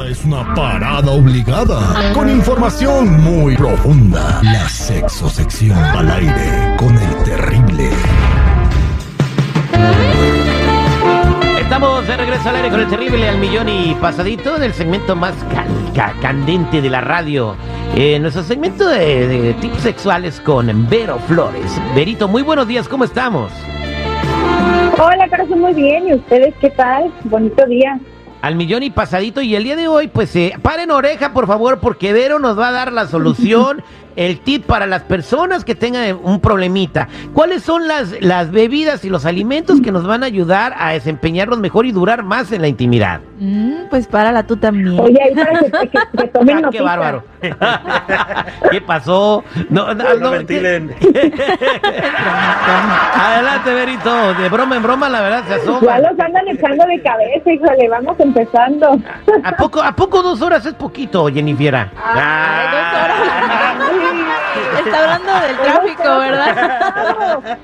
Esta es una parada obligada con información muy profunda. La sexosección al aire con el terrible. Estamos de regreso al aire con el terrible al millón y pasadito del segmento más candente de la radio. Eh, nuestro segmento de, de tips sexuales con Vero Flores. Verito, muy buenos días, ¿cómo estamos? Hola, corazón, muy bien. ¿Y ustedes qué tal? Bonito día. Al millón y pasadito. Y el día de hoy, pues eh, paren oreja, por favor, porque Vero nos va a dar la solución, el tip para las personas que tengan un problemita. ¿Cuáles son las, las bebidas y los alimentos que nos van a ayudar a desempeñarnos mejor y durar más en la intimidad? Mm, pues párala tú también. Oye, ahí para que, que- que tomen Ah, qué bárbaro. ¿Qué pasó? No, no, no, ventilen. Adelante, Berito. De broma en broma, la verdad se Ya asoma. los andan echando de cabeza, híjole, vamos empezando. ¿A poco, ¿A poco dos horas es poquito, Jennifiera? Ay, dos horas. Está hablando del tráfico, ¿verdad?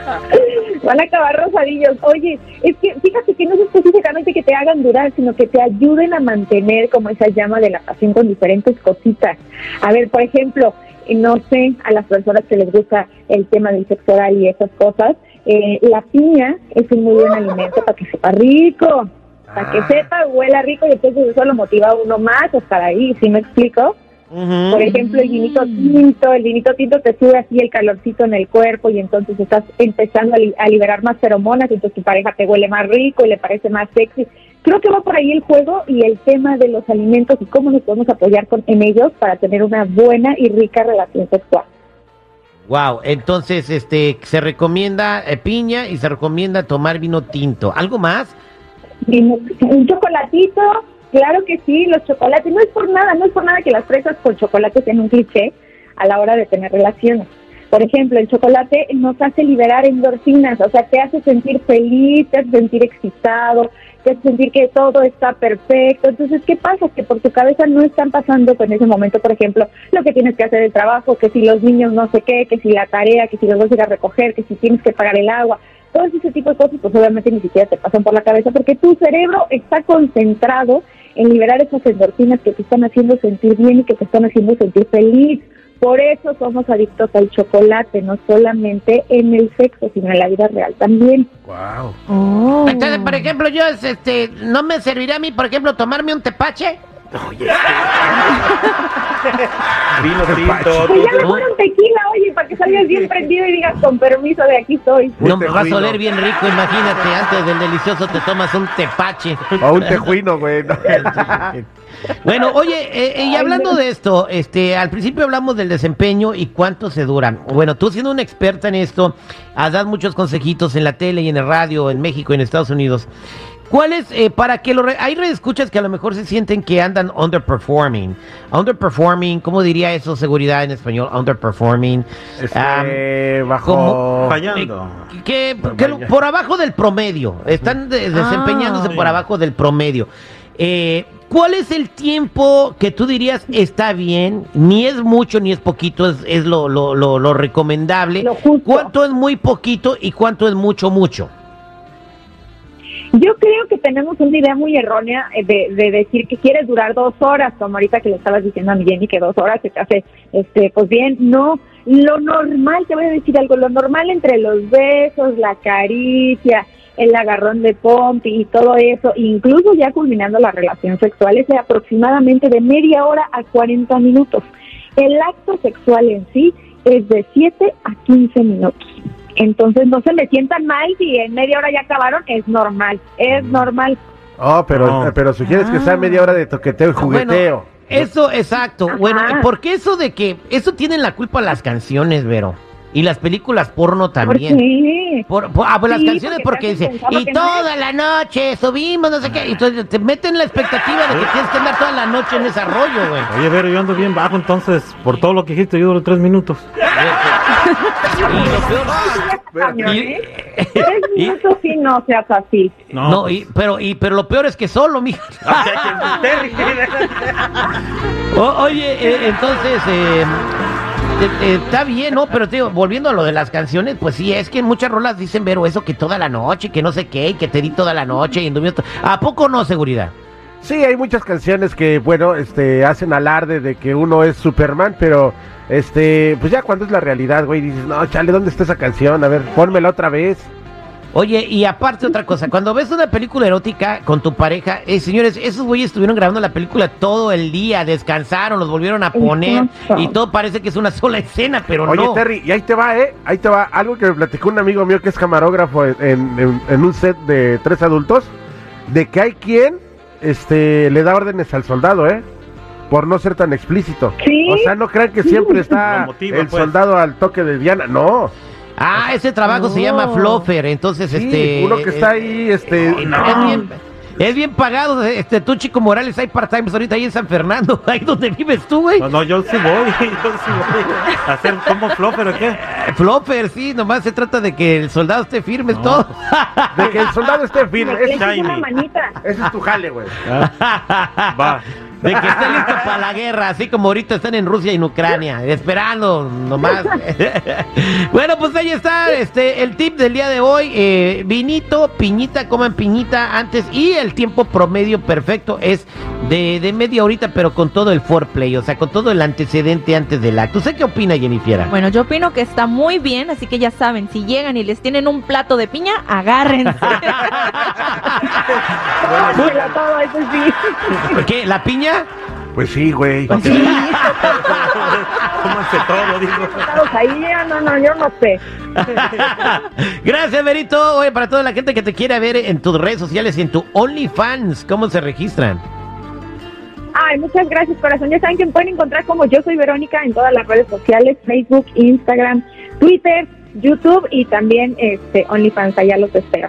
Van a acabar rosadillos. Oye, es que fíjate que no es específicamente que te hagan durar, sino que te ayuden a mantener como esa llama de la pasión con diferentes cositas. A ver, por ejemplo, no sé, a las personas que les gusta el tema del sexo oral y esas cosas, eh, la piña es un muy buen alimento para que sepa rico, para que sepa, huela rico y entonces eso lo motiva a uno más a estar ahí, ¿sí me explico? Por ejemplo, el vinito tinto, el vinito tinto te sube así el calorcito en el cuerpo y entonces estás empezando a, li- a liberar más feromonas y entonces tu pareja te huele más rico y le parece más sexy. Creo que va por ahí el juego y el tema de los alimentos y cómo nos podemos apoyar con, en ellos para tener una buena y rica relación sexual. Wow, entonces este se recomienda eh, piña y se recomienda tomar vino tinto. ¿Algo más? Un chocolatito, claro que sí, los chocolates, no es por nada, no es por nada que las fresas con chocolate sean un cliché a la hora de tener relaciones. Por ejemplo, el chocolate nos hace liberar endorfinas, o sea, te hace sentir feliz, te hace sentir excitado, te hace sentir que todo está perfecto. Entonces, ¿qué pasa? Que por tu cabeza no están pasando en ese momento, por ejemplo, lo que tienes que hacer el trabajo, que si los niños no sé qué, que si la tarea, que si los vas a ir a recoger, que si tienes que pagar el agua. Todo ese tipo de cosas, pues obviamente ni siquiera te pasan por la cabeza porque tu cerebro está concentrado en liberar esas endorfinas que te están haciendo sentir bien y que te están haciendo sentir feliz. Por eso somos adictos al chocolate, no solamente en el sexo, sino en la vida real también. Wow. Oh. Entonces, por ejemplo, yo este no me serviría a mí, por ejemplo, tomarme un tepache. Vino tinto. Pues ya mejor un tequila, oye, para que salgas bien prendido y digas, con permiso, de aquí estoy. No me vas a oler bien rico, imagínate, antes del delicioso te tomas un tepache. O un tejuino, güey. no. Bueno, oye, eh, eh, y hablando de esto, este, al principio hablamos del desempeño y cuánto se dura. Bueno, tú siendo una experta en esto, has dado muchos consejitos en la tele y en el radio, en México y en Estados Unidos. ¿Cuáles, eh, para que lo... re- hay escuchas que a lo mejor se sienten que andan underperforming. Underperforming, ¿cómo diría eso, seguridad en español? Underperforming. Este, bajo. como- Fallando. eh, que, que lo- por abajo del promedio. Están de- desempeñándose Ah. por abajo del promedio. Eh, ¿Cuál es el tiempo que tú dirías está bien? Ni es mucho ni es poquito, es, es lo, lo, lo, lo recomendable. ¿Cuánto es muy poquito y cuánto es mucho, mucho? Yo creo que tenemos una idea muy errónea eh, de, de decir que quieres durar dos horas, como ahorita que le estabas diciendo a mi Jenny que dos horas se te hace, este, pues bien, no. Lo normal, te voy a decir algo, lo normal entre los besos, la caricia, el agarrón de pompi y todo eso, incluso ya culminando la relación sexual, es de aproximadamente de media hora a 40 minutos. El acto sexual en sí es de 7 a 15 minutos. Entonces no se me sientan mal si en media hora ya acabaron, es normal, es normal. Oh, pero, No. pero sugieres que sea media hora de toqueteo y jugueteo. Bueno, eso, exacto. Bueno, Ajá. porque eso de que, eso tienen la culpa las canciones, Vero. Y las películas porno ¿Por también. qué? Por, por- ah, pues las canciones porque porque dice, y no toda la noche subimos, no sé qué, y entonces te meten la expectativa de que tienes que andar toda la noche en ese rollo, güey. Oye, Vero, yo ando bien bajo, entonces, por todo lo que dijiste, yo duro tres minutos. Y minutos sí no seas así. no, y, pero, y, pero lo peor es que solo, mija. O- oye, eh, entonces, eh, eh, está bien, ¿no? Pero te digo, volviendo a lo de las canciones, pues sí, es que en muchas rolas dicen, Vero, eso que toda la noche, que no sé qué, y que te di toda la noche, y en ¿A poco no, seguridad? Sí, hay muchas canciones que, bueno, este, hacen alarde de que uno es Superman, pero, este, pues ya cuando es la realidad, güey, dices, no, chale, ¿dónde está esa canción? A ver, pónmela otra vez. Oye, y aparte otra cosa, cuando ves una película erótica con tu pareja, eh, señores, esos güeyes estuvieron grabando la película todo el día, descansaron, los volvieron a poner y todo parece que es una sola escena, pero no. Oye, Terry, y ahí te va, ¿eh? Ahí te va. Algo que me platicó un amigo mío que es camarógrafo en, en un set de tres adultos, de que hay quien este, le da órdenes al soldado, ¿eh? Por no ser tan explícito. O sea, no crean que siempre está el pues. soldado al toque de Diana, no. Ah, ese trabajo se llama Floffer, entonces este... Uno que está ahí, este... es, bien, es bien pagado, este, tú Chico Morales, hay part-time ahorita ahí en San Fernando, ahí donde vives tú, güey. No, no, yo sí voy, yo sí voy. ¿A hacer como Floffer o qué? Eh, Floffer, sí, nomás se trata de que el soldado esté firme, es todo. De que el soldado esté firme, es una manita. Ese es tu jale, güey. Ah. Va. De que esté listo para la guerra, así como ahorita están en Rusia y en Ucrania, esperando nomás. bueno, pues ahí está este el tip del día de hoy. Eh, vinito, piñita, coman piñita antes y el tiempo promedio perfecto es de, de, media horita, pero con todo el foreplay, o sea, con todo el antecedente antes del acto. ¿Usted qué opina, Jennifer? Bueno, yo opino que está muy bien, así que ya saben, si llegan y les tienen un plato de piña, agárrense. ¿Qué? ¿La piña? Pues sí, güey. Pues sí. Todo, digo. Ahí, no, no, yo no sé. Gracias, Berito. Oye, para toda la gente que te quiera ver en tus redes sociales y en tu OnlyFans, ¿cómo se registran? Ay, muchas gracias, corazón. Ya saben que me pueden encontrar como yo soy Verónica en todas las redes sociales, Facebook, Instagram, Twitter, YouTube y también este OnlyFans. Allá los espero.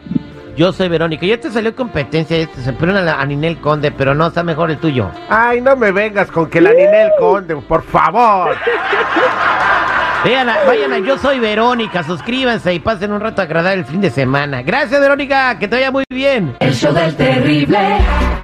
Yo soy Verónica. Ya te salió competencia, este, se pone a, Ninel Conde, pero no, está mejor el tuyo. Ay, no me vengas con que la Ninel Conde, por favor. Vayan a, vayan a Yo Soy Verónica, suscríbanse y pasen un rato agradable el fin de semana. Gracias, Verónica, que te vaya muy bien. El show del terrible.